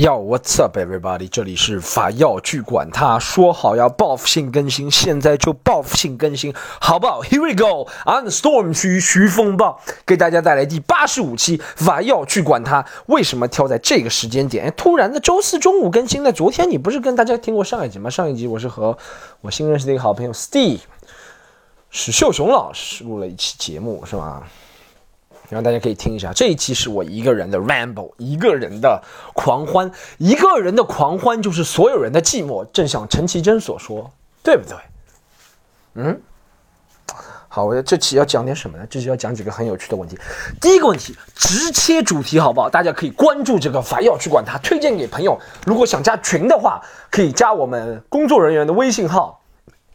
要 What's up, everybody？这里是法药去管他，说好要报复性更新，现在就报复性更新，好不好？Here we go on the storm 区徐风暴给大家带来第八十五期法药去管他。为什么挑在这个时间点？突然的周四中午更新呢？昨天你不是跟大家听过上一集吗？上一集我是和我新认识的一个好朋友 Steve 史秀雄老师录了一期节目，是吧？然后大家可以听一下，这一期是我一个人的 ramble，一个人的狂欢，一个人的狂欢就是所有人的寂寞，正像陈绮贞所说，对不对？嗯，好，我这期要讲点什么呢？这期要讲几个很有趣的问题。第一个问题，直切主题好不好？大家可以关注这个法药去管它，推荐给朋友。如果想加群的话，可以加我们工作人员的微信号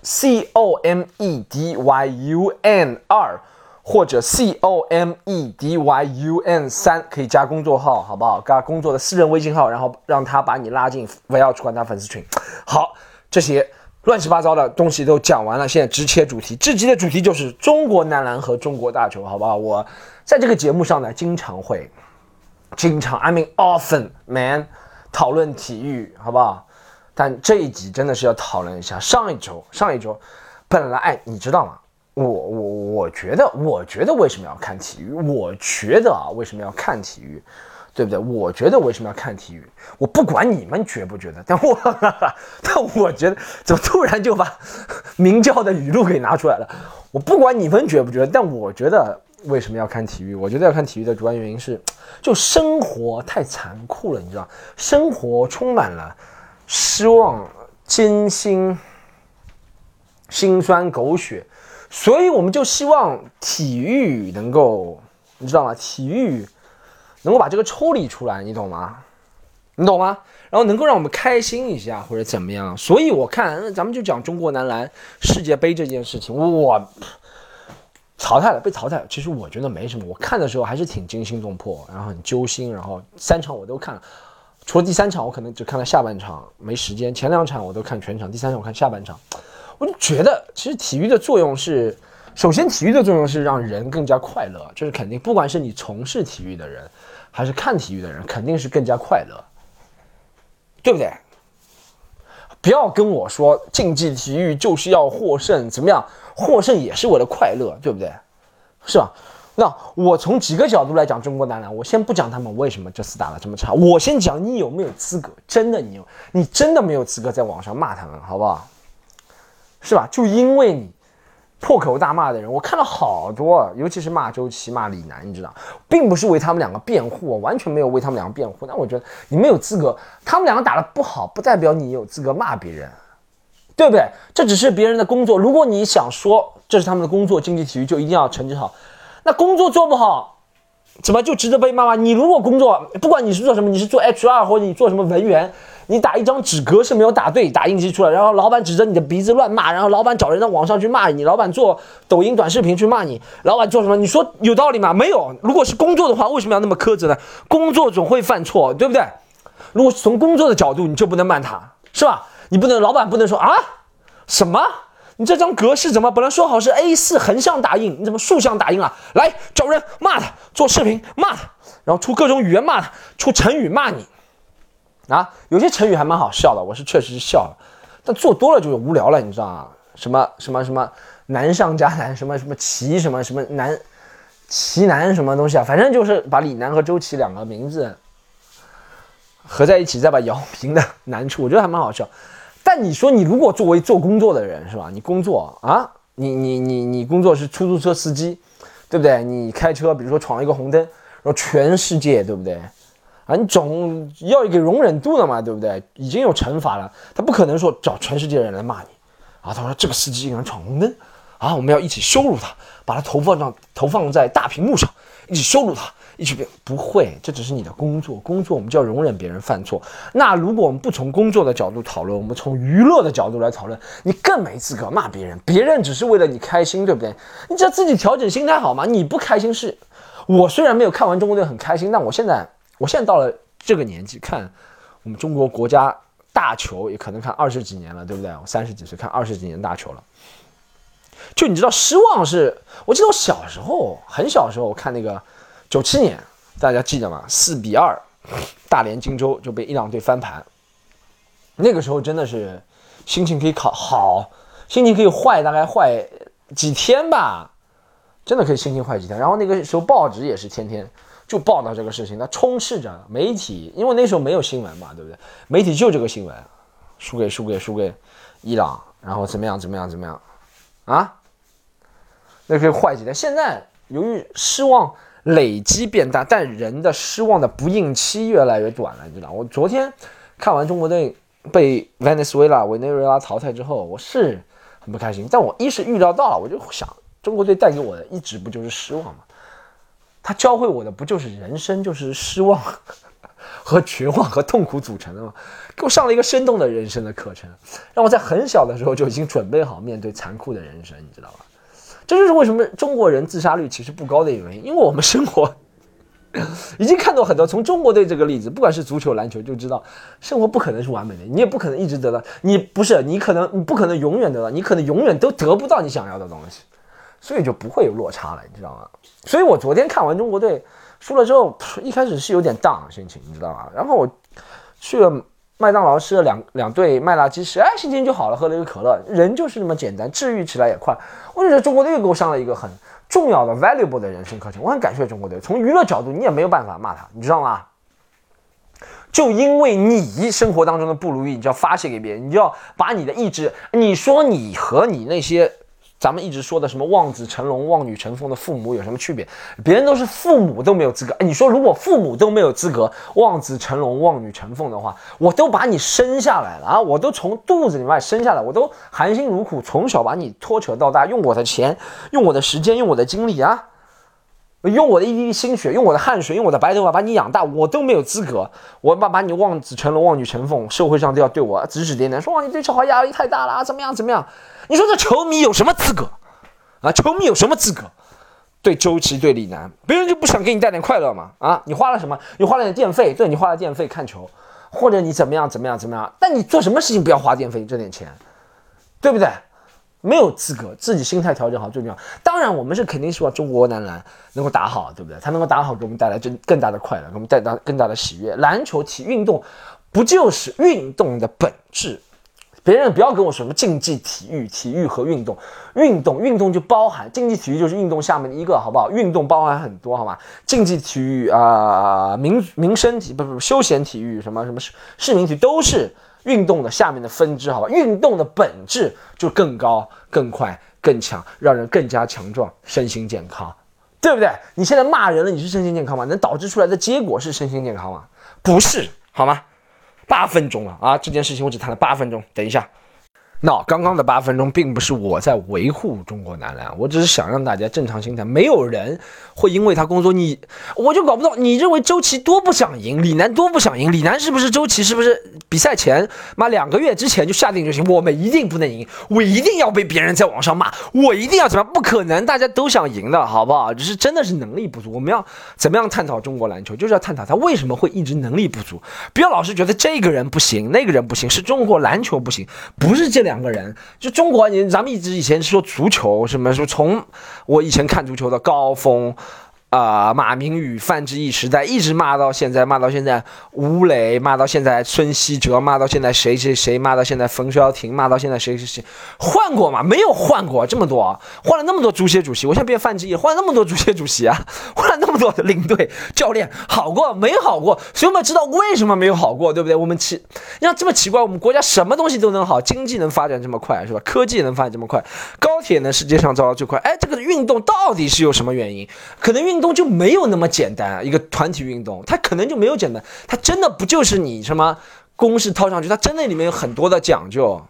，c o m e d y u n 二。或者 c o m e d y u n 三可以加工作号，好不好？加工作的私人微信号，然后让他把你拉进围绕去管他粉丝群。好，这些乱七八糟的东西都讲完了，现在直切主题。这集的主题就是中国男篮和中国大球，好不好？我在这个节目上呢，经常会，经常，I mean often man 讨论体育，好不好？但这一集真的是要讨论一下上一周，上一周本来，哎，你知道吗？我我我觉得，我觉得为什么要看体育？我觉得啊，为什么要看体育？对不对？我觉得为什么要看体育？我不管你们觉不觉得，但我 但我觉得，怎么突然就把 明教的语录给拿出来了？我不管你们觉不觉得，但我觉得为什么要看体育？我觉得要看体育的主要原因是，就生活太残酷了，你知道，生活充满了失望、艰辛、辛酸、狗血。所以我们就希望体育能够，你知道吗？体育能够把这个抽离出来，你懂吗？你懂吗？然后能够让我们开心一下或者怎么样。所以我看咱们就讲中国男篮世界杯这件事情，我淘汰了，被淘汰了。其实我觉得没什么，我看的时候还是挺惊心动魄，然后很揪心。然后三场我都看了，除了第三场我可能只看了下半场，没时间。前两场我都看全场，第三场我看下半场。我就觉得，其实体育的作用是，首先体育的作用是让人更加快乐，这是肯定。不管是你从事体育的人，还是看体育的人，肯定是更加快乐，对不对？不要跟我说竞技体育就是要获胜，怎么样？获胜也是我的快乐，对不对？是吧？那我从几个角度来讲中国男篮，我先不讲他们为什么这次打得这么差，我先讲你有没有资格？真的，你有，你真的没有资格在网上骂他们，好不好？是吧？就因为你破口大骂的人，我看了好多，尤其是骂周琦、骂李楠，你知道，并不是为他们两个辩护，完全没有为他们两个辩护。但我觉得你没有资格，他们两个打的不好，不代表你有资格骂别人，对不对？这只是别人的工作。如果你想说这是他们的工作，竞技体育就一定要成绩好，那工作做不好，怎么就值得被骂吗？你如果工作，不管你是做什么，你是做 HR 或者你做什么文员。你打一张纸格式没有打对，打印机出来，然后老板指着你的鼻子乱骂，然后老板找人到网上去骂你，老板做抖音短视频去骂你，老板做什么？你说有道理吗？没有。如果是工作的话，为什么要那么苛责呢？工作总会犯错，对不对？如果从工作的角度，你就不能骂他，是吧？你不能，老板不能说啊，什么？你这张格式怎么本来说好是 A4 横向打印，你怎么竖向打印啊？来找人骂他，做视频骂他，然后出各种语言骂他，出成语骂你。啊，有些成语还蛮好笑的，我是确实是笑了，但做多了就是无聊了，你知道啊？什么什么什么难上加难，什么什么奇什么什么难，奇难什么东西啊？反正就是把李楠和周琦两个名字合在一起，再把姚明的 难处，我觉得还蛮好笑。但你说你如果作为做工作的人是吧？你工作啊，你你你你工作是出租车司机，对不对？你开车，比如说闯一个红灯，然后全世界，对不对？啊，你总要一个容忍度的嘛，对不对？已经有惩罚了，他不可能说找全世界的人来骂你啊。他说这个司机竟然闯红灯啊，我们要一起羞辱他，把他投放上投放在大屏幕上，一起羞辱他，一起别不会，这只是你的工作，工作我们就要容忍别人犯错。那如果我们不从工作的角度讨论，我们从娱乐的角度来讨论，你更没资格骂别人，别人只是为了你开心，对不对？你只要自己调整心态好吗？你不开心是，我虽然没有看完中国队很开心，但我现在。我现在到了这个年纪，看我们中国国家大球，也可能看二十几年了，对不对？我三十几岁看二十几年大球了，就你知道失望是？我记得我小时候很小时候，我看那个九七年，大家记得吗？四比二大连金州就被伊朗队翻盘，那个时候真的是心情可以考好，心情可以坏，大概坏几天吧，真的可以心情坏几天。然后那个时候报纸也是天天就报道这个事情，它充斥着媒体，因为那时候没有新闻嘛，对不对？媒体就这个新闻，输给输给输给伊朗，然后怎么样怎么样怎么样啊？那可以坏几天。现在由于失望。累积变大，但人的失望的不应期越来越短了，你知道？我昨天看完中国队被委内瑞拉委内瑞拉淘汰之后，我是很不开心。但我一是预料到了，我就想，中国队带给我的一直不就是失望吗？他教会我的不就是人生就是失望和绝望和痛苦组成的吗？给我上了一个生动的人生的课程，让我在很小的时候就已经准备好面对残酷的人生，你知道吧？这就是为什么中国人自杀率其实不高的原因，因为我们生活 已经看到很多。从中国队这个例子，不管是足球、篮球，就知道生活不可能是完美的，你也不可能一直得到。你不是，你可能你不可能永远得到，你可能永远都得不到你想要的东西，所以就不会有落差了，你知道吗？所以我昨天看完中国队输了之后，一开始是有点 down 心情，你知道吗？然后我去了。麦当劳吃了两两对麦辣鸡翅，哎，心情就好了。喝了一个可乐，人就是那么简单，治愈起来也快。我觉得中国队又给我上了一个很重要的 valuable 的人生课程，我很感谢中国队。从娱乐角度，你也没有办法骂他，你知道吗？就因为你生活当中的不如意，你就要发泄给别人，你就要把你的意志，你说你和你那些。咱们一直说的什么望子成龙、望女成凤的父母有什么区别？别人都是父母都没有资格。哎，你说如果父母都没有资格望子成龙、望女成凤的话，我都把你生下来了啊！我都从肚子里面生下来，我都含辛茹苦从小把你拖扯到大，用我的钱、用我的时间、用我的精力啊，用我的一滴心血、用我的汗水、用我的白头发把你养大，我都没有资格。我把把你望子成龙、望女成凤，社会上都要对我指指点点，说哇你对小孩压力太大了，怎么样怎么样？你说这球迷有什么资格啊？球迷有什么资格对周琦对李楠？别人就不想给你带点快乐吗？啊，你花了什么？你花了点电费，对你花了电费看球，或者你怎么样怎么样怎么样？但你做什么事情不要花电费挣点钱，对不对？没有资格，自己心态调整好最重要。当然，我们是肯定希望中国男篮能够打好，对不对？他能够打好，给我们带来更更大的快乐，给我们带来更大的喜悦。篮球体运动不就是运动的本质？别人不要跟我说什么竞技体育、体育和运动，运动运动就包含竞技体育就是运动下面的一个，好不好？运动包含很多，好吗？竞技体育啊，民民生体不不休闲体育什么什么市市民体都是运动的下面的分支，好吧？运动的本质就更高、更快、更强，让人更加强壮，身心健康，对不对？你现在骂人了，你是身心健康吗？能导致出来的结果是身心健康吗？不是，好吗？八分钟了啊！这件事情我只谈了八分钟，等一下。那刚刚的八分钟并不是我在维护中国男篮，我只是想让大家正常心态。没有人会因为他工作你，我就搞不懂。你认为周琦多不想赢，李楠多不想赢？李楠是不是周琦？是不是比赛前妈两个月之前就下定决心，我们一定不能赢，我一定要被别人在网上骂，我一定要怎么样？不可能，大家都想赢的好不好？只是真的是能力不足。我们要怎么样探讨中国篮球？就是要探讨他为什么会一直能力不足。不要老是觉得这个人不行，那个人不行，是中国篮球不行，不是这两。两个人，就中国，你咱们一直以前说足球什么，说从我以前看足球的高峰。啊，马明宇、范志毅时代一直骂到现在，骂到现在吴磊，骂到现在孙希哲，骂到现在谁谁谁，骂到现在冯潇霆，骂到现在谁谁谁，换过吗？没有换过这么多，换了那么多足协主席，我现在变范志毅，换了那么多足协主席啊，换了那么多领队教练，好过没好过？所以我们知道为什么没有好过，对不对？我们奇，你看这么奇怪，我们国家什么东西都能好，经济能发展这么快，是吧？科技能发展这么快，高铁呢世界上造的最快，哎，这个运动到底是有什么原因？可能运运动。就没有那么简单，一个团体运动，它可能就没有简单，它真的不就是你什么公式套上去，它真的里面有很多的讲究。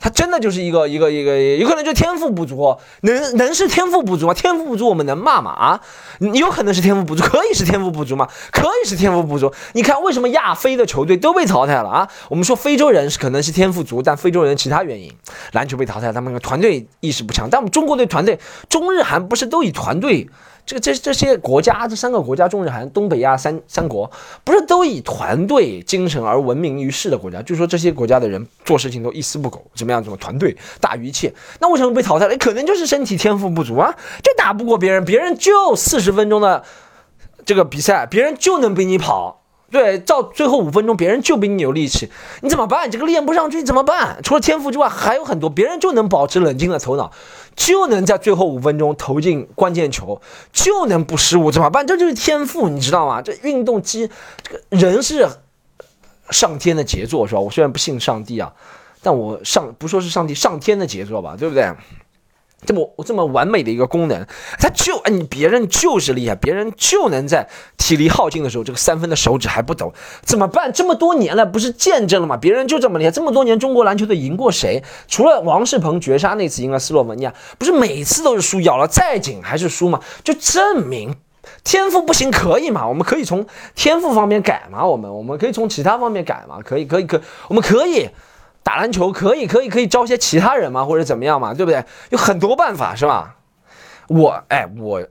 他真的就是一个一个一个，有可能就天赋不足，能能是天赋不足吗？天赋不足我们能骂吗？啊，有可能是天赋不足，可以是天赋不足吗？可以是天赋不足。你看为什么亚非的球队都被淘汰了啊？我们说非洲人是可能是天赋足，但非洲人其他原因，篮球被淘汰，他们团队意识不强。但我们中国队团队，中日韩不是都以团队？这个这这些国家，这三个国家，中日韩、东北亚三三国，不是都以团队精神而闻名于世的国家？就说这些国家的人做事情都一丝不苟，怎么样？怎么团队大于一切？那为什么被淘汰了？可能就是身体天赋不足啊，就打不过别人，别人就四十分钟的这个比赛，别人就能比你跑，对，到最后五分钟，别人就比你有力气，你怎么办？这个练不上去怎么办？除了天赋之外，还有很多，别人就能保持冷静的头脑，就能在最后五分钟投进关键球，就能不失误，怎么办？这就是天赋，你知道吗？这运动机，这个人是上天的杰作，是吧？我虽然不信上帝啊，但我上不说是上帝，上天的杰作吧，对不对？这么我这么完美的一个功能，他就哎，你别人就是厉害，别人就能在体力耗尽的时候，这个三分的手指还不抖，怎么办？这么多年了，不是见证了吗？别人就这么厉害，这么多年中国篮球队赢过谁？除了王仕鹏绝杀那次赢了斯洛文尼亚，不是每次都是输，咬了再紧还是输吗？就证明天赋不行可以嘛？我们可以从天赋方面改嘛？我们我们可以从其他方面改嘛？可以可以可，我们可以。打篮球可以，可以，可以招些其他人嘛，或者怎么样嘛，对不对？有很多办法，是吧？我，哎，我，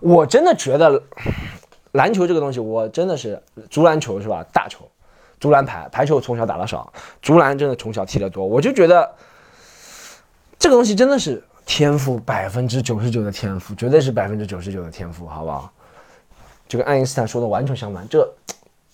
我真的觉得篮球这个东西，我真的是足篮球是吧？大球，足篮排排球从小打的少，足篮真的从小踢得多。我就觉得这个东西真的是天赋，百分之九十九的天赋，绝对是百分之九十九的天赋，好不好？就跟爱因斯坦说的完全相反。这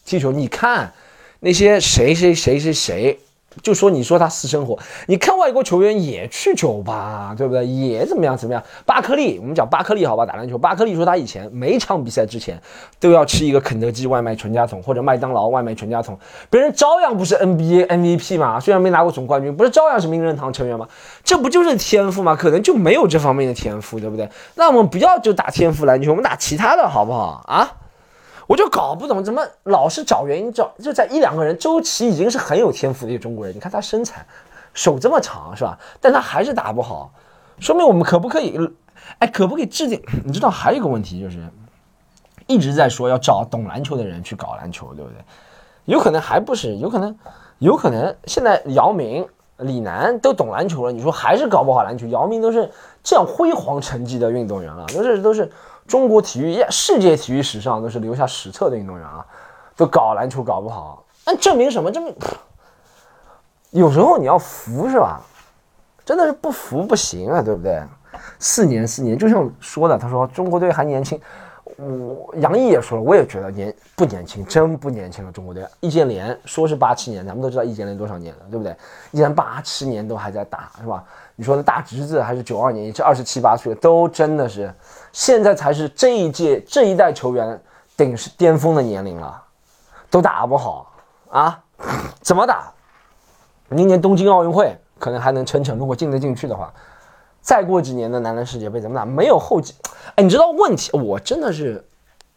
踢球，你看那些谁谁谁谁谁。就说你说他私生活，你看外国球员也去酒吧，对不对？也怎么样怎么样？巴克利，我们讲巴克利好吧，打篮球。巴克利说他以前每场比赛之前都要吃一个肯德基外卖全家桶或者麦当劳外卖全家桶，别人照样不是 NBA MVP 嘛？虽然没拿过总冠军，不是照样是名人堂成员吗？这不就是天赋吗？可能就没有这方面的天赋，对不对？那我们不要就打天赋篮球，我们打其他的好不好啊？我就搞不懂，怎么老是找原因找，就在一两个人。周琦已经是很有天赋的一个中国人，你看他身材，手这么长，是吧？但他还是打不好，说明我们可不可以，哎，可不可以制定？你知道还有一个问题就是，一直在说要找懂篮球的人去搞篮球，对不对？有可能还不是，有可能，有可能现在姚明、李楠都懂篮球了，你说还是搞不好篮球？姚明都是这样辉煌成绩的运动员了，都是都是。中国体育，世界体育史上都是留下史册的运动员啊，都搞篮球搞不好，那证明什么？证明 有时候你要服是吧？真的是不服不行啊，对不对？四年四年，就像说的，他说中国队还年轻。我杨毅也说了，我也觉得年不年轻，真不年轻了。中国队易建联说是八七年，咱们都知道易建联多少年了，对不对？易建八七年都还在打，是吧？你说那大侄子还是九二年，这二十七八岁，都真的是，现在才是这一届这一代球员顶是巅峰的年龄了，都打不好啊？怎么打？明年东京奥运会可能还能撑撑，如果进得进去的话。再过几年的男篮世界杯怎么打？没有后继，哎，你知道问题？我真的是，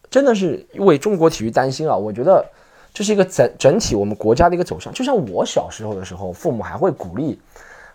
真的是为中国体育担心啊！我觉得这是一个整整体我们国家的一个走向。就像我小时候的时候，父母还会鼓励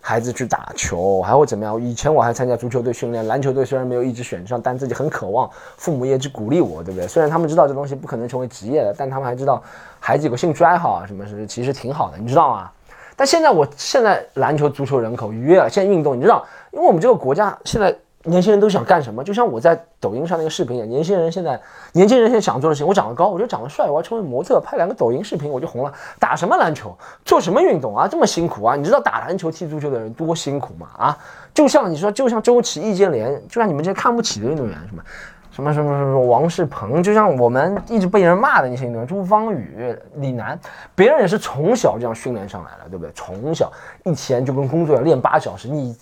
孩子去打球，还会怎么样？以前我还参加足球队训练，篮球队虽然没有一直选上，但自己很渴望，父母也去鼓励我，对不对？虽然他们知道这东西不可能成为职业的，但他们还知道孩子有个兴趣爱好啊，什么什么其实挺好的，你知道吗？但现在我现在篮球、足球人口约了，现在运动，你知道？因为我们这个国家现在年轻人都想干什么？就像我在抖音上那个视频一样，年轻人现在年轻人现在想做的事情，我长得高，我就长得帅，我要成为模特，拍两个抖音视频我就红了。打什么篮球？做什么运动啊？这么辛苦啊？你知道打篮球、踢足球的人多辛苦吗？啊？就像你说，就像周琦、易建联，就像你们这些看不起的运动员，什么？什么什么什么王仕鹏，就像我们一直被人骂的那些运动员，朱芳雨、李楠，别人也是从小这样训练上来的，对不对？从小一天就跟工作一样练八小时，你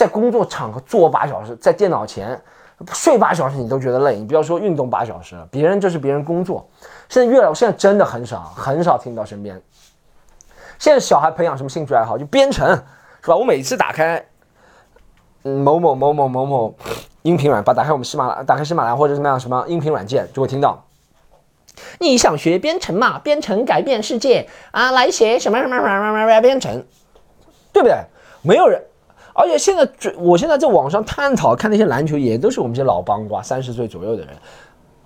在工作场合坐八小时，在电脑前睡八小时，你都觉得累，你不要说运动八小时，别人这是别人工作。现在越来，我现在真的很少很少听到身边，现在小孩培养什么兴趣爱好，就编程，是吧？我每次打开，某某某某某某。音频软把打开我们喜马拉，打开喜马拉或者什么样什么音频软件就会听到。你想学编程嘛？编程改变世界啊！来写什么什么什么什么什么编程，对不对？没有人，而且现在我现在在网上探讨看那些篮球，也都是我们这些老帮瓜，三十岁左右的人，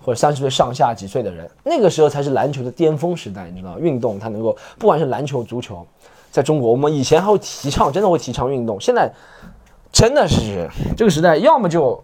或者三十岁上下几岁的人，那个时候才是篮球的巅峰时代，你知道运动它能够不管是篮球、足球，在中国我们以前还会提倡，真的会提倡运动，现在。真的是这个时代，要么就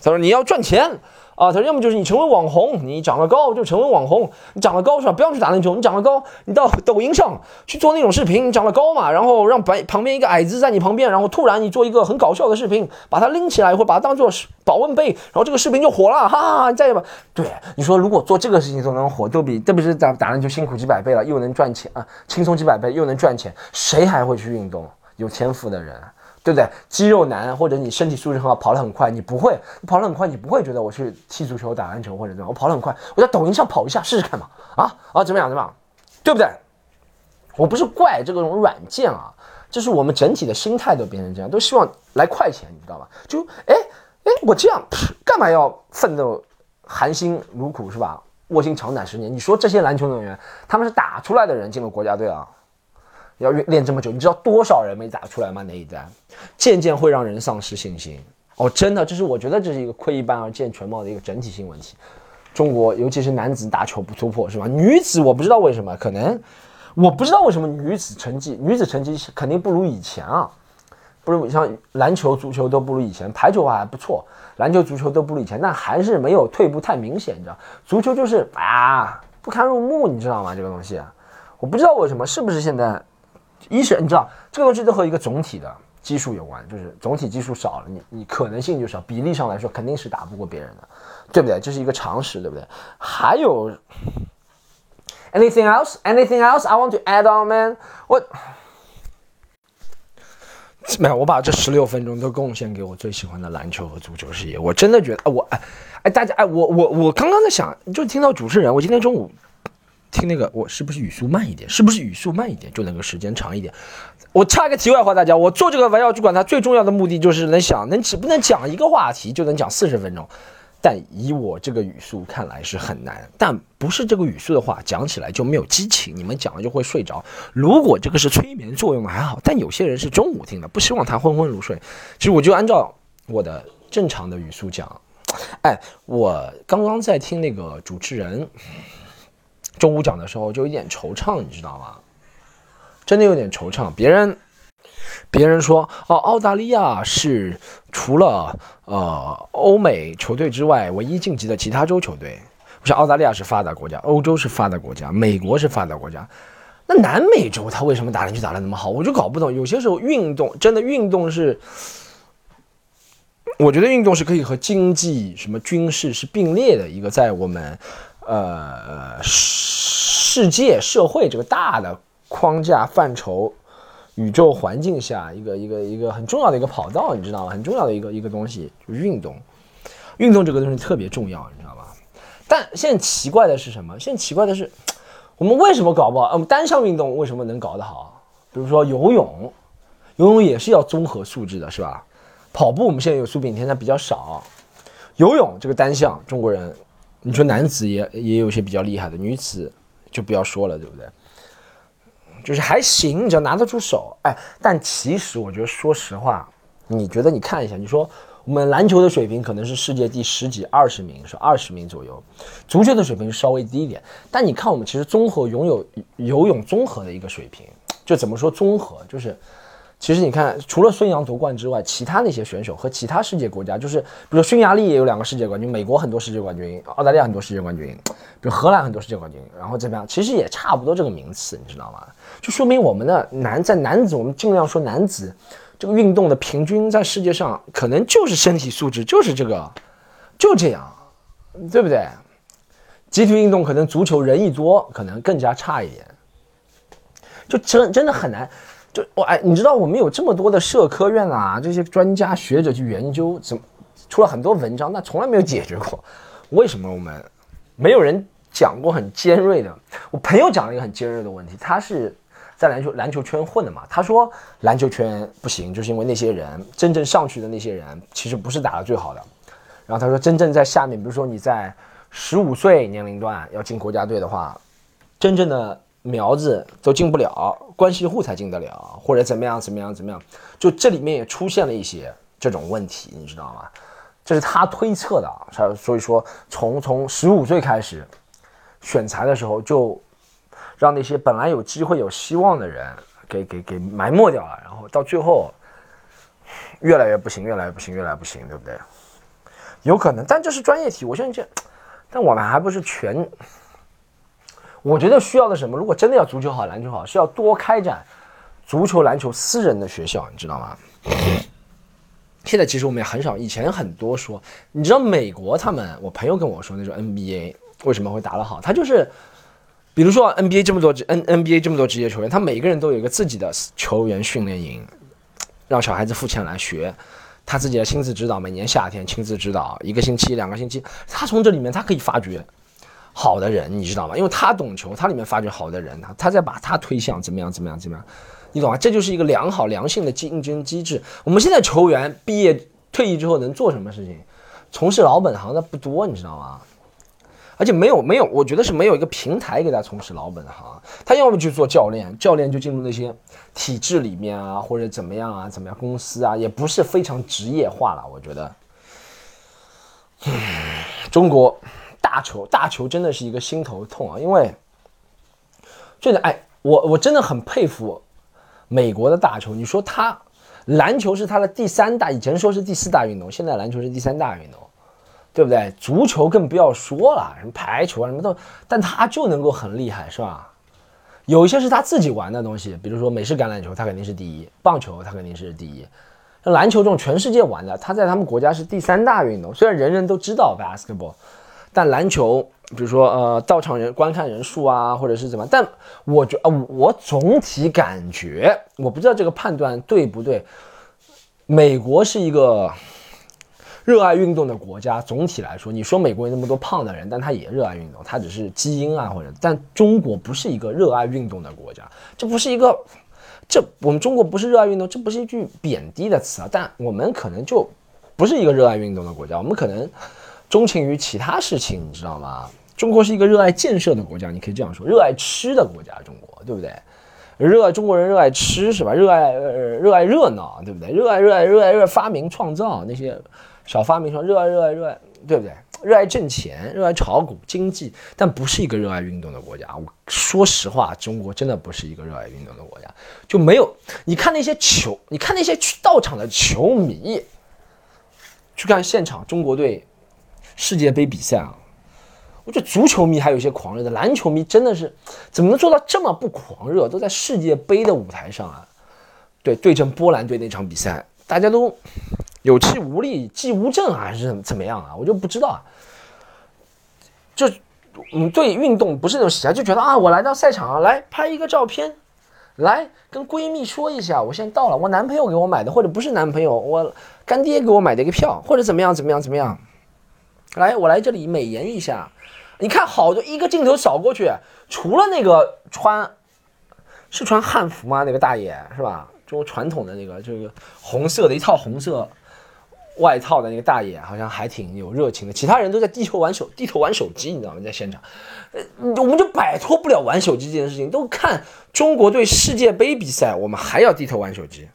他说你要赚钱啊，他要么就是你成为网红，你长得高就成为网红，你长得高是吧？不要去打篮球，你长得高，你到抖音上去做那种视频，你长得高嘛，然后让白旁边一个矮子在你旁边，然后突然你做一个很搞笑的视频，把他拎起来，或把他当做保温杯，然后这个视频就火了，哈哈！你再吧，对，你说如果做这个事情都能火，都比特别是打打篮球辛苦几百倍了，又能赚钱啊，轻松几百倍又能赚钱，谁还会去运动？有天赋的人。对不对？肌肉男或者你身体素质很好，跑得很快，你不会，你跑得很快，你不会觉得我去踢足球、打篮球或者怎么样？我跑得很快，我在抖音上跑一下试试看嘛？啊啊，怎么样？怎么样？对不对？我不是怪这个种软件啊，就是我们整体的心态都变成这样，都希望来快钱，你知道吧？就哎哎，我这样干嘛要奋斗、含辛茹苦是吧？卧薪尝胆十年？你说这些篮球运动员，他们是打出来的人进了国家队啊？要练这么久，你知道多少人没打出来吗？那一单，渐渐会让人丧失信心。哦，真的，这是我觉得这是一个窥一斑而见全貌的一个整体性问题。中国尤其是男子打球不突破，是吧？女子我不知道为什么，可能我不知道为什么女子成绩，女子成绩肯定不如以前啊，不如像篮球、足球都不如以前，排球还不错，篮球、足球都不如以前，但还是没有退步太明显，你知道？足球就是啊，不堪入目，你知道吗？这个东西，我不知道为什么，是不是现在？一是你知道这个东西都和一个总体的基数有关，就是总体基数少了，你你可能性就少，比例上来说肯定是打不过别人的，对不对？这是一个常识，对不对？还有，anything else？anything else I want to add on, man？我 没有，我把这十六分钟都贡献给我最喜欢的篮球和足球事业。我真的觉得，我哎哎，大家哎，我我我刚刚在想，就听到主持人，我今天中午。听那个，我是不是语速慢一点？是不是语速慢一点就能够时间长一点？我插个题外话，大家，我做这个玩笑去管它最重要的目的就是能想，能只不能讲一个话题就能讲四十分钟，但以我这个语速看来是很难。但不是这个语速的话，讲起来就没有激情，你们讲了就会睡着。如果这个是催眠作用还好，但有些人是中午听的，不希望他昏昏入睡。其实我就按照我的正常的语速讲。哎，我刚刚在听那个主持人。中午讲的时候就有点惆怅，你知道吗？真的有点惆怅。别人，别人说哦，澳大利亚是除了呃欧美球队之外唯一晋级的其他洲球队。不是澳大利亚是发达国家，欧洲是发达国家，美国是发达国家。那南美洲他为什么打篮球打得那么好？我就搞不懂。有些时候运动真的运动是，我觉得运动是可以和经济、什么军事是并列的一个，在我们。呃，世界社会这个大的框架范畴，宇宙环境下一个一个一个很重要的一个跑道，你知道吗？很重要的一个一个东西就是运动，运动这个东西特别重要，你知道吗？但现在奇怪的是什么？现在奇怪的是，我们为什么搞不好？我们单项运动为什么能搞得好？比如说游泳，游泳也是要综合素质的，是吧？跑步我们现在有苏炳添，但比较少。游泳这个单项，中国人。你说男子也也有些比较厉害的，女子就不要说了，对不对？就是还行，你只要拿得出手，哎。但其实我觉得，说实话，你觉得你看一下，你说我们篮球的水平可能是世界第十几、二十名，是二十名左右；足球的水平稍微低一点。但你看，我们其实综合拥有游泳综合的一个水平，就怎么说综合，就是。其实你看，除了孙杨夺冠之外，其他那些选手和其他世界国家，就是比如匈牙利也有两个世界冠军，美国很多世界冠军，澳大利亚很多世界冠军，比如荷兰很多世界冠军，然后怎么样？其实也差不多这个名次，你知道吗？就说明我们的男在男子，我们尽量说男子这个运动的平均在世界上可能就是身体素质就是这个，就这样，对不对？集体运动可能足球人一多，可能更加差一点，就真真的很难。就我哎，你知道我们有这么多的社科院啊，这些专家学者去研究，怎么出了很多文章，但从来没有解决过。为什么我们没有人讲过很尖锐的？我朋友讲了一个很尖锐的问题，他是在篮球篮球圈混的嘛，他说篮球圈不行，就是因为那些人真正上去的那些人其实不是打的最好的。然后他说，真正在下面，比如说你在十五岁年龄段要进国家队的话，真正的。苗子都进不了，关系户才进得了，或者怎么样怎么样怎么样，就这里面也出现了一些这种问题，你知道吗？这是他推测的，他所以说从从十五岁开始选材的时候，就让那些本来有机会有希望的人给给给埋没掉了，然后到最后越来越不行，越来越不行，越来越不行，对不对？有可能，但这是专业题，我相信这，但我们还不是全。我觉得需要的什么？如果真的要足球好、篮球好，是要多开展足球、篮球私人的学校，你知道吗？现在其实我们也很少，以前很多说，你知道美国他们，我朋友跟我说那种 NBA 为什么会打得好，他就是，比如说 NBA 这么多 N NBA 这么多职业球员，他每个人都有一个自己的球员训练营，让小孩子付钱来学，他自己的亲自指导，每年夏天亲自指导一个星期、两个星期，他从这里面他可以发掘。好的人，你知道吗？因为他懂球，他里面发掘好的人，他他在把他推向怎么样怎么样怎么样，你懂吗？这就是一个良好良性的竞争机制。我们现在球员毕业退役之后能做什么事情？从事老本行的不多，你知道吗？而且没有没有，我觉得是没有一个平台给他从事老本行。他要么去做教练，教练就进入那些体制里面啊，或者怎么样啊，怎么样公司啊，也不是非常职业化了。我觉得，中国。大球，大球真的是一个心头痛啊！因为，真的，哎，我我真的很佩服美国的大球。你说他篮球是他的第三大，以前说是第四大运动，现在篮球是第三大运动，对不对？足球更不要说了，什么排球啊，什么都，但他就能够很厉害，是吧？有一些是他自己玩的东西，比如说美式橄榄球，他肯定是第一；棒球，他肯定是第一。篮球这种全世界玩的，他在他们国家是第三大运动，虽然人人都知道 basketball。但篮球，比如说呃，到场人观看人数啊，或者是怎么？但我觉呃，我总体感觉，我不知道这个判断对不对。美国是一个热爱运动的国家，总体来说，你说美国有那么多胖的人，但他也热爱运动，他只是基因啊或者。但中国不是一个热爱运动的国家，这不是一个，这我们中国不是热爱运动，这不是一句贬低的词啊。但我们可能就不是一个热爱运动的国家，我们可能。钟情于其他事情，你知道吗？中国是一个热爱建设的国家，你可以这样说，热爱吃的国家，中国，对不对？热爱中国人热爱吃是吧？热爱热爱热闹，对不对？热爱热爱热爱热爱发明创造那些小发明，说热爱热爱热爱，对不对？热爱挣钱，热爱炒股经济，但不是一个热爱运动的国家。我说实话，中国真的不是一个热爱运动的国家，就没有。你看那些球，你看那些去到场的球迷，去看现场中国队。世界杯比赛啊，我觉得足球迷还有一些狂热的，篮球迷真的是怎么能做到这么不狂热？都在世界杯的舞台上啊，对，对阵波兰队那场比赛，大家都有气无力、既无证还是怎么样啊？我就不知道啊。就嗯，对运动不是那种喜爱，就觉得啊，我来到赛场上来拍一个照片，来跟闺蜜说一下，我现在到了，我男朋友给我买的，或者不是男朋友，我干爹给我买的一个票，或者怎么样怎么样怎么样。来，我来这里美颜一下。你看，好多一个镜头扫过去，除了那个穿是穿汉服吗？那个大爷是吧？中国传统的那个，就是红色的一套红色外套的那个大爷，好像还挺有热情的。其他人都在低头玩手，低头玩手机，你知道吗？在现场，呃，我们就摆脱不了玩手机这件事情。都看中国队世界杯比赛，我们还要低头玩手机。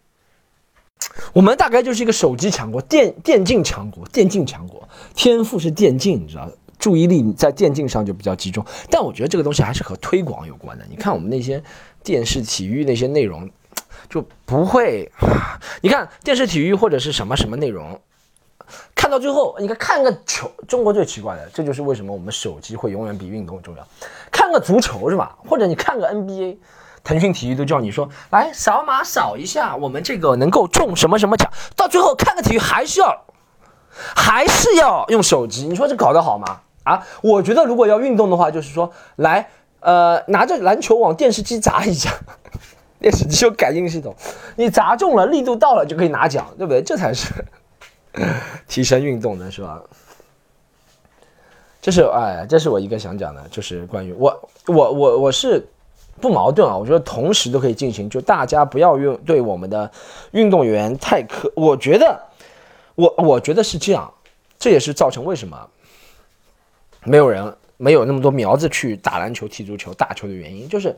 我们大概就是一个手机强国，电电竞强国，电竞强国，天赋是电竞，你知道，注意力在电竞上就比较集中。但我觉得这个东西还是和推广有关的。你看我们那些电视体育那些内容，就不会。你看电视体育或者是什么什么内容，看到最后，你看看个球，中国最奇怪的，这就是为什么我们手机会永远比运动重要。看个足球是吧？或者你看个 NBA。腾讯体育都叫你说来扫码扫一下，我们这个能够中什么什么奖？到最后看个体育还是要还是要用手机，你说这搞得好吗？啊，我觉得如果要运动的话，就是说来呃拿着篮球往电视机砸一下，电视机有感应系统，你砸中了力度到了就可以拿奖，对不对？这才是 提升运动的是吧？这是哎，这是我一个想讲的，就是关于我我我我是。不矛盾啊，我觉得同时都可以进行，就大家不要用对我们的运动员太苛。我觉得，我我觉得是这样，这也是造成为什么没有人没有那么多苗子去打篮球、踢足球、打球的原因，就是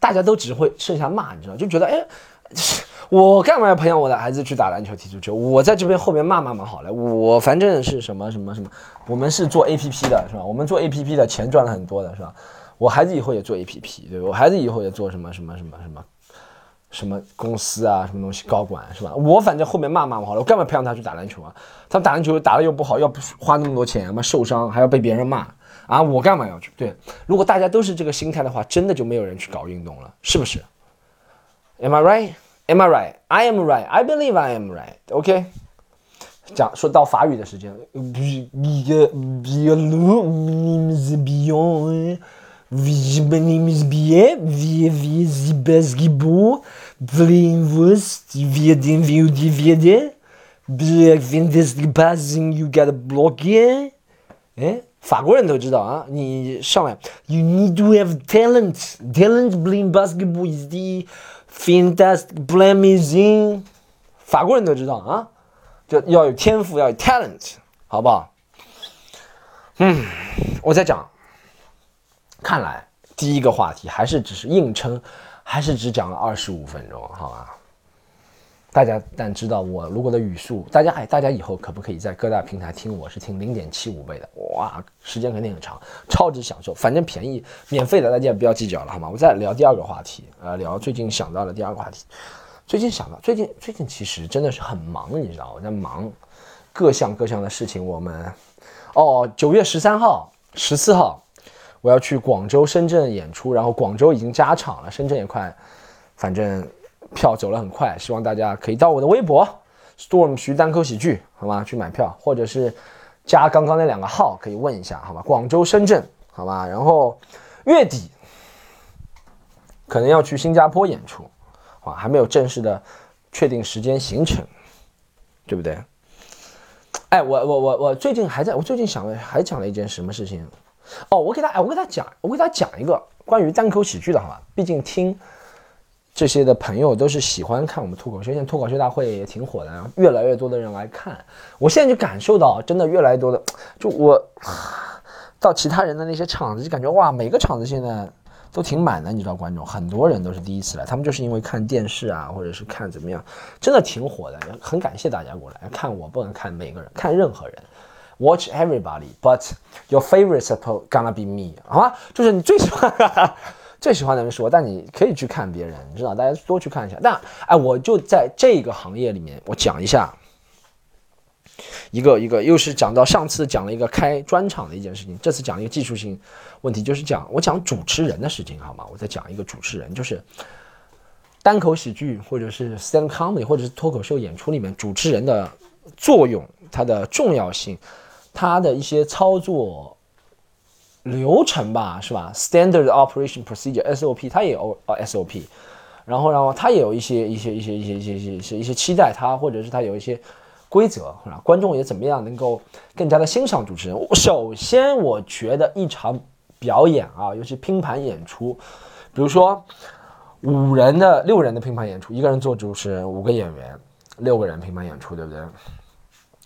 大家都只会剩下骂，你知道，就觉得哎，我干嘛要培养我的孩子去打篮球、踢足球？我在这边后面骂骂骂好了，我反正是什么什么什么，我们是做 A P P 的是吧？我们做 A P P 的钱赚了很多的是吧？我孩子以后也做 A P P，对我孩子以后也做什么什么什么什么，什么公司啊，什么东西高管是吧？我反正后面骂骂我好了，我干嘛培养他去打篮球啊？他打篮球打的又不好，要不花那么多钱，嘛受伤还要被别人骂啊？我干嘛要去？对，如果大家都是这个心态的话，真的就没有人去搞运动了，是不是？Am I right? Am I right? I am right. I believe I am right. OK。讲说到法语的时间，Bien, bien, Vies bien, wie wie sie basketball, playing was, wir den wir die wir wenn das passing you got a block it，哎，法国人都知道啊，你上来，you need to have talent, talent Bling basketball is the fantastic amazing，法国人都知道啊，就要有天赋，要有 talent，好不好？嗯，我在讲。看来第一个话题还是只是硬撑，还是只讲了二十五分钟，好吧？大家但知道我如果的语速，大家哎，大家以后可不可以在各大平台听？我是听零点七五倍的，哇，时间肯定很长，超级享受，反正便宜，免费的，大家也不要计较了，好吗？我再聊第二个话题，呃，聊最近想到的第二个话题。最近想到，最近最近其实真的是很忙，你知道我在忙各项各项的事情。我们哦，九月十三号、十四号。我要去广州、深圳演出，然后广州已经加场了，深圳也快，反正票走了很快，希望大家可以到我的微博 Storm 徐单口喜剧，好吗？去买票，或者是加刚刚那两个号可以问一下，好吧？广州、深圳，好吧？然后月底可能要去新加坡演出，啊，还没有正式的确定时间行程，对不对？哎，我我我我最近还在我最近想了，还讲了一件什么事情？哦，我给他，哎，我给他讲，我给他讲一个关于单口喜剧的，好吧？毕竟听这些的朋友都是喜欢看我们脱口秀，现在脱口秀大会也挺火的，越来越多的人来看。我现在就感受到，真的越来越多的，就我到其他人的那些场子，就感觉哇，每个场子现在都挺满的，你知道，观众很多人都是第一次来，他们就是因为看电视啊，或者是看怎么样，真的挺火的。很感谢大家过来看我，不能看每个人，看任何人。Watch everybody, but your favorite suppose gonna be me，好吗？就是你最喜欢、最喜欢的人是我，但你可以去看别人，你知道，大家多去看一下。但哎，我就在这个行业里面，我讲一下一个一个，又是讲到上次讲了一个开专场的一件事情，这次讲一个技术性问题，就是讲我讲主持人的事情，好吗？我再讲一个主持人，就是单口喜剧或者是 stand comedy 或者是脱口秀演出里面主持人的作用，它的重要性。它的一些操作流程吧，是吧？Standard Operation Procedure SOP，它也有呃 SOP，然后然后它也有一些一些一些一些一些一些一些期待，它或者是它有一些规则，是吧？观众也怎么样能够更加的欣赏主持人？首先，我觉得一场表演啊，尤其拼盘演出，比如说五人的、六人的拼盘演出，一个人做主持人，五个演员，六个人拼盘演出，对不对？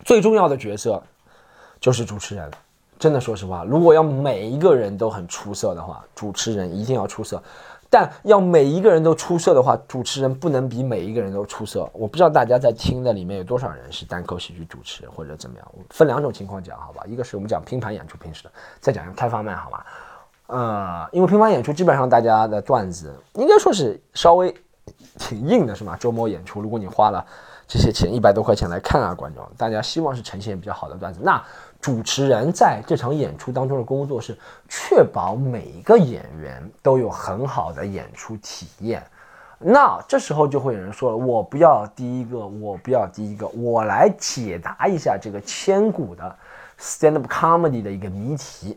最重要的角色。就是主持人，真的说实话，如果要每一个人都很出色的话，主持人一定要出色。但要每一个人都出色的话，主持人不能比每一个人都出色。我不知道大家在听的里面有多少人是单口喜剧主持人或者怎么样。我分两种情况讲，好吧？一个是我们讲拼盘演出，平时的；再讲一个开放麦，好吧？呃，因为拼盘演出基本上大家的段子应该说是稍微挺硬的，是吗？周末演出，如果你花了这些钱一百多块钱来看啊，观众，大家希望是呈现比较好的段子，那。主持人在这场演出当中的工作是确保每一个演员都有很好的演出体验。那这时候就会有人说了：“我不要第一个，我不要第一个，我来解答一下这个千古的 stand up comedy 的一个谜题。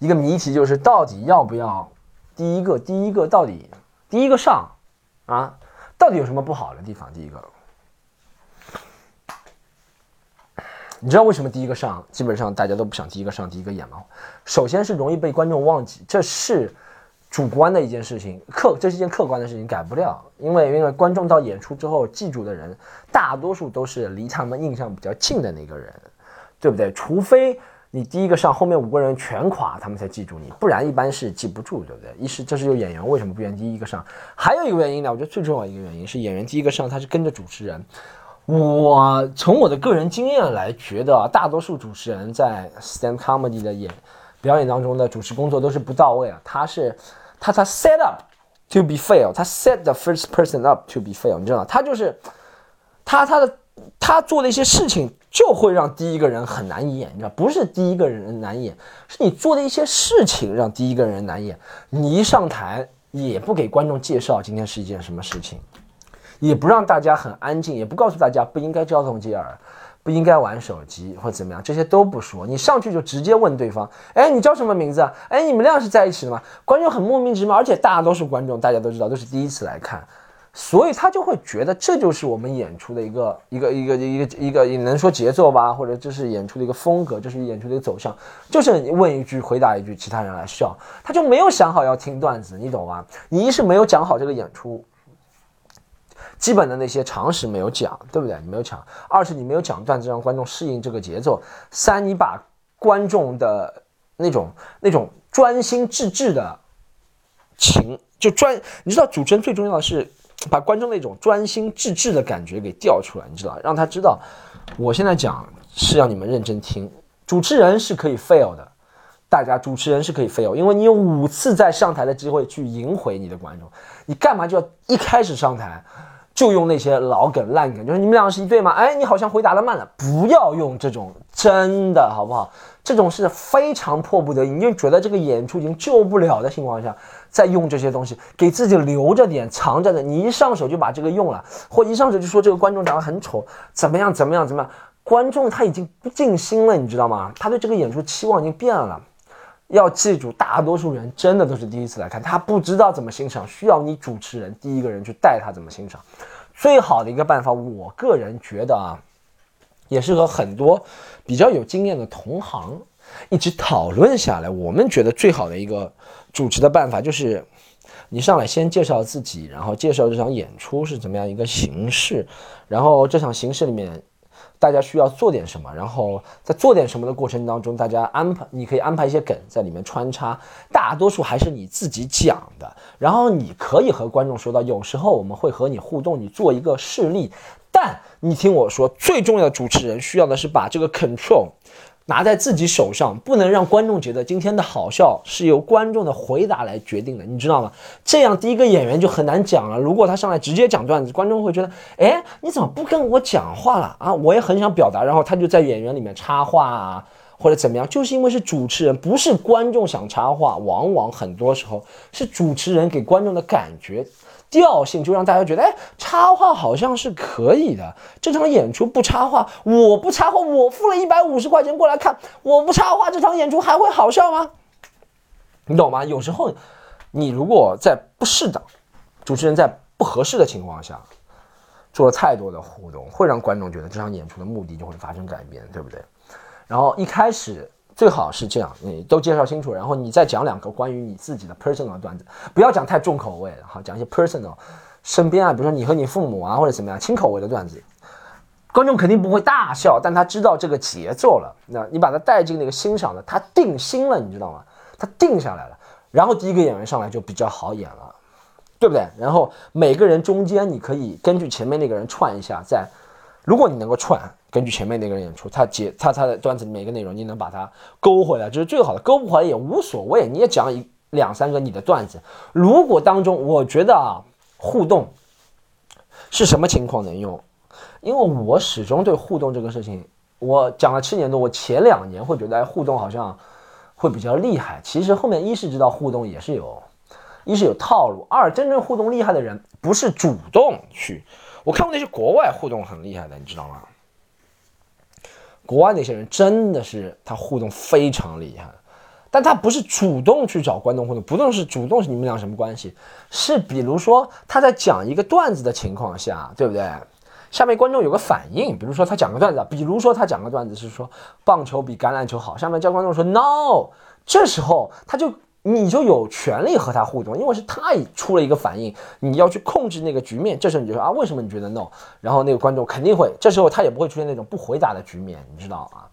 一个谜题就是到底要不要第一个？第一个到底第一个上啊？到底有什么不好的地方？第一个。”你知道为什么第一个上，基本上大家都不想第一个上第一个演吗？首先是容易被观众忘记，这是主观的一件事情，客这是一件客观的事情，改不了。因为因为观众到演出之后记住的人，大多数都是离他们印象比较近的那个人，对不对？除非你第一个上，后面五个人全垮，他们才记住你，不然一般是记不住，对不对？一是这是有演员为什么不愿意第一个上，还有一个原因呢？我觉得最重要一个原因是演员第一个上，他是跟着主持人。我从我的个人经验来觉得，大多数主持人在 stand comedy 的演表演当中的主持工作都是不到位啊。他是他他 set up to be fail，他 set the first person up to be fail，你知道？他就是他他的他做的一些事情就会让第一个人很难演，你知道，不是第一个人难演，是你做的一些事情让第一个人难演。你一上台也不给观众介绍今天是一件什么事情，也不让大家很安静，也不告诉大家不应该交通接耳。不应该玩手机或怎么样，这些都不说，你上去就直接问对方，哎，你叫什么名字啊？哎，你们俩是在一起的吗？观众很莫名其妙，而且大多数观众大家都知道都是第一次来看，所以他就会觉得这就是我们演出的一个一个一个一个一个，你能说节奏吧，或者这是演出的一个风格，这是演出的一个走向，就是问一句回答一句，其他人来笑，他就没有想好要听段子，你懂吗？你一是没有讲好这个演出。基本的那些常识没有讲，对不对？你没有讲。二是你没有讲段子，让观众适应这个节奏。三，你把观众的那种那种专心致志的情，就专，你知道，主持人最重要的是把观众那种专心致志的感觉给调出来，你知道，让他知道，我现在讲是要你们认真听。主持人是可以 fail 的，大家主持人是可以 fail，因为你有五次在上台的机会去赢回你的观众，你干嘛就要一开始上台？就用那些老梗烂梗，就是你们两个是一对吗？哎，你好像回答的慢了，不要用这种真的好不好？这种是非常迫不得已，你就觉得这个演出已经救不了的情况下，再用这些东西，给自己留着点，藏着的。你一上手就把这个用了，或一上手就说这个观众长得很丑，怎么样怎么样怎么样？观众他已经不尽心了，你知道吗？他对这个演出期望已经变了。要记住，大多数人真的都是第一次来看，他不知道怎么欣赏，需要你主持人第一个人去带他怎么欣赏。最好的一个办法，我个人觉得啊，也是和很多比较有经验的同行一起讨论下来，我们觉得最好的一个主持的办法就是，你上来先介绍自己，然后介绍这场演出是怎么样一个形式，然后这场形式里面。大家需要做点什么，然后在做点什么的过程当中，大家安排，你可以安排一些梗在里面穿插，大多数还是你自己讲的，然后你可以和观众说到，有时候我们会和你互动，你做一个示例，但你听我说，最重要的主持人需要的是把这个 control。拿在自己手上，不能让观众觉得今天的好笑是由观众的回答来决定的，你知道吗？这样第一个演员就很难讲了。如果他上来直接讲段子，观众会觉得，哎，你怎么不跟我讲话了啊？我也很想表达，然后他就在演员里面插话啊，或者怎么样？就是因为是主持人，不是观众想插话，往往很多时候是主持人给观众的感觉。调性就让大家觉得，哎，插话好像是可以的。这场演出不插话，我不插话，我付了一百五十块钱过来看，我不插话，这场演出还会好笑吗？你懂吗？有时候，你如果在不适当，主持人在不合适的情况下，做了太多的互动，会让观众觉得这场演出的目的就会发生改变，对不对？然后一开始。最好是这样，你都介绍清楚，然后你再讲两个关于你自己的 personal 段子，不要讲太重口味的哈，讲一些 personal，身边啊，比如说你和你父母啊，或者怎么样轻口味的段子，观众肯定不会大笑，但他知道这个节奏了，那你把他带进那个欣赏的，他定心了，你知道吗？他定下来了，然后第一个演员上来就比较好演了，对不对？然后每个人中间你可以根据前面那个人串一下，在如果你能够串。根据前面那个人演出，他节他他的段子里面一个内容，你能把它勾回来，这是最好的。勾不回来也无所谓，你也讲一两三个你的段子。如果当中，我觉得啊，互动是什么情况能用？因为我始终对互动这个事情，我讲了七年多，我前两年会觉得互动好像会比较厉害。其实后面一是知道互动也是有，一是有套路，二真正互动厉害的人不是主动去。我看过那些国外互动很厉害的，你知道吗？国外那些人真的是他互动非常厉害，但他不是主动去找观众互动，不动是主动是你们俩什么关系？是比如说他在讲一个段子的情况下，对不对？下面观众有个反应，比如说他讲个段子，比如说他讲个段子是说棒球比橄榄球好，下面叫观众说 no，这时候他就。你就有权利和他互动，因为是他出了一个反应，你要去控制那个局面。这时候你就说啊，为什么你觉得 no？然后那个观众肯定会，这时候他也不会出现那种不回答的局面，你知道啊？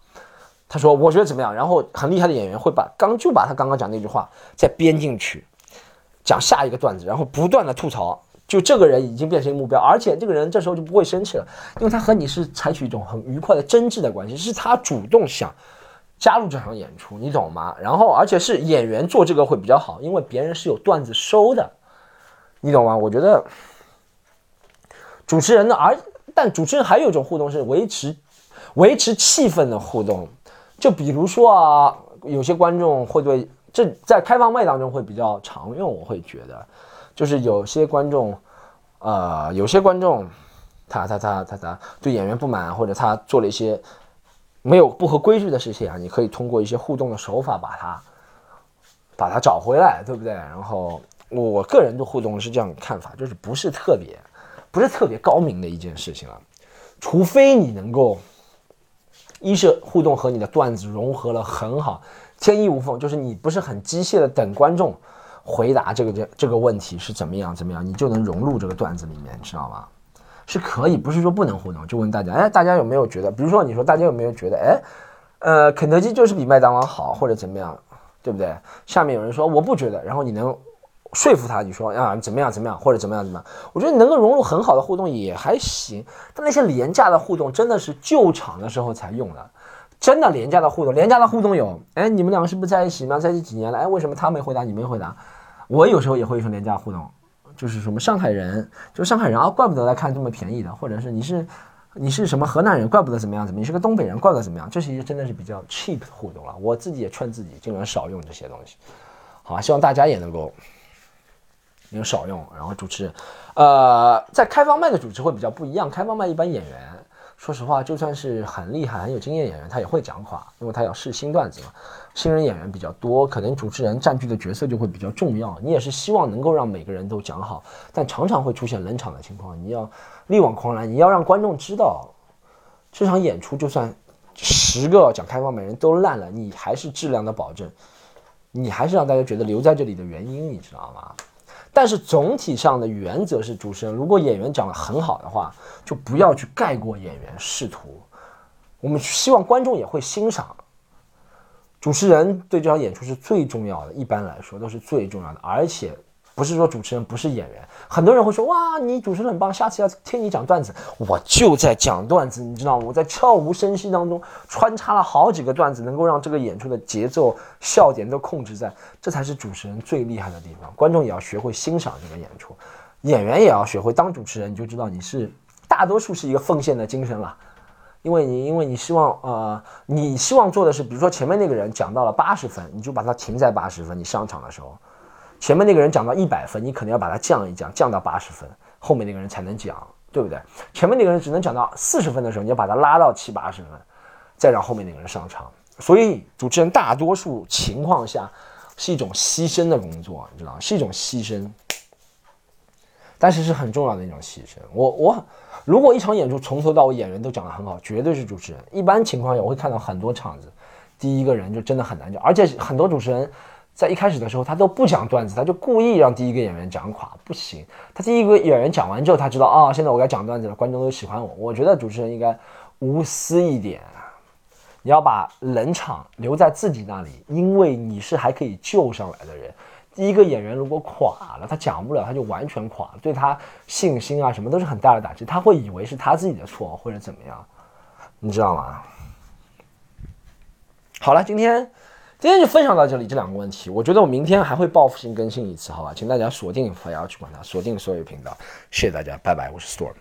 他说我觉得怎么样？然后很厉害的演员会把刚就把他刚刚讲那句话再编进去，讲下一个段子，然后不断的吐槽，就这个人已经变成一个目标，而且这个人这时候就不会生气了，因为他和你是采取一种很愉快的真挚的关系，是他主动想。加入这场演出，你懂吗？然后，而且是演员做这个会比较好，因为别人是有段子收的，你懂吗？我觉得主持人呢，而但主持人还有一种互动是维持维持气氛的互动，就比如说啊，有些观众会对这在开放麦当中会比较常用，我会觉得就是有些观众，呃，有些观众他他他他他对演员不满，或者他做了一些没有不合规矩的事情啊，你可以通过一些互动的手法把它把它找回来，对不对？然后我个人的互动是这样看法，就是不是特别不是特别高明的一件事情了，除非你能够。一是互动和你的段子融合了很好，天衣无缝，就是你不是很机械的等观众回答这个这这个问题是怎么样怎么样，你就能融入这个段子里面，知道吗？是可以，不是说不能互动。就问大家，哎，大家有没有觉得，比如说你说大家有没有觉得，哎，呃，肯德基就是比麦当劳好，或者怎么样，对不对？下面有人说我不觉得，然后你能。说服他，你说啊怎么样怎么样，或者怎么样怎么样？我觉得能够融入很好的互动也还行。但那些廉价的互动真的是救场的时候才用的，真的廉价的互动，廉价的互动有，哎，你们两个是不是在一起吗？在一起几年了？哎，为什么他没回答，你没回答？我有时候也会说廉价互动，就是什么上海人，就上海人啊，怪不得来看这么便宜的，或者是你是你是什么河南人，怪不得怎么样怎么，你是个东北人，怪不得怎么样，这些真的是比较 cheap 的互动了。我自己也劝自己尽量少用这些东西，好吧？希望大家也能够。能少用，然后主持人，呃，在开放麦的主持会比较不一样。开放麦一般演员，说实话，就算是很厉害、很有经验演员，他也会讲垮，因为他要试新段子嘛。新人演员比较多，可能主持人占据的角色就会比较重要。你也是希望能够让每个人都讲好，但常常会出现冷场的情况。你要力挽狂澜，你要让观众知道，这场演出就算十个讲开放麦人都烂了，你还是质量的保证，你还是让大家觉得留在这里的原因，你知道吗？但是总体上的原则是，主持人如果演员讲的很好的话，就不要去盖过演员，试图。我们希望观众也会欣赏。主持人对这场演出是最重要的，一般来说都是最重要的，而且。不是说主持人不是演员，很多人会说哇，你主持人很棒，下次要听你讲段子。我就在讲段子，你知道吗？我在悄无声息当中穿插了好几个段子，能够让这个演出的节奏、笑点都控制在，这才是主持人最厉害的地方。观众也要学会欣赏这个演出，演员也要学会当主持人，你就知道你是大多数是一个奉献的精神了，因为你因为你希望呃，你希望做的是，比如说前面那个人讲到了八十分，你就把它停在八十分，你上场的时候。前面那个人讲到一百分，你可能要把它降一降，降到八十分，后面那个人才能讲，对不对？前面那个人只能讲到四十分的时候，你要把它拉到七八十分，再让后面那个人上场。所以主持人大多数情况下是一种牺牲的工作，你知道吗是一种牺牲，但是是很重要的一种牺牲。我我如果一场演出从头到尾演员都讲得很好，绝对是主持人。一般情况下我会看到很多场子，第一个人就真的很难讲，而且很多主持人。在一开始的时候，他都不讲段子，他就故意让第一个演员讲垮，不行。他第一个演员讲完之后，他知道啊，现在我该讲段子了，观众都喜欢我。我觉得主持人应该无私一点，你要把冷场留在自己那里，因为你是还可以救上来的人。第一个演员如果垮了，他讲不了，他就完全垮了，对他信心啊什么都是很大的打击。他会以为是他自己的错或者怎么样，你知道吗？好了，今天。今天就分享到这里，这两个问题，我觉得我明天还会报复性更新一次，好吧？请大家锁定，不要去管它，锁定所有频道，谢谢大家，拜拜，我是 Storm。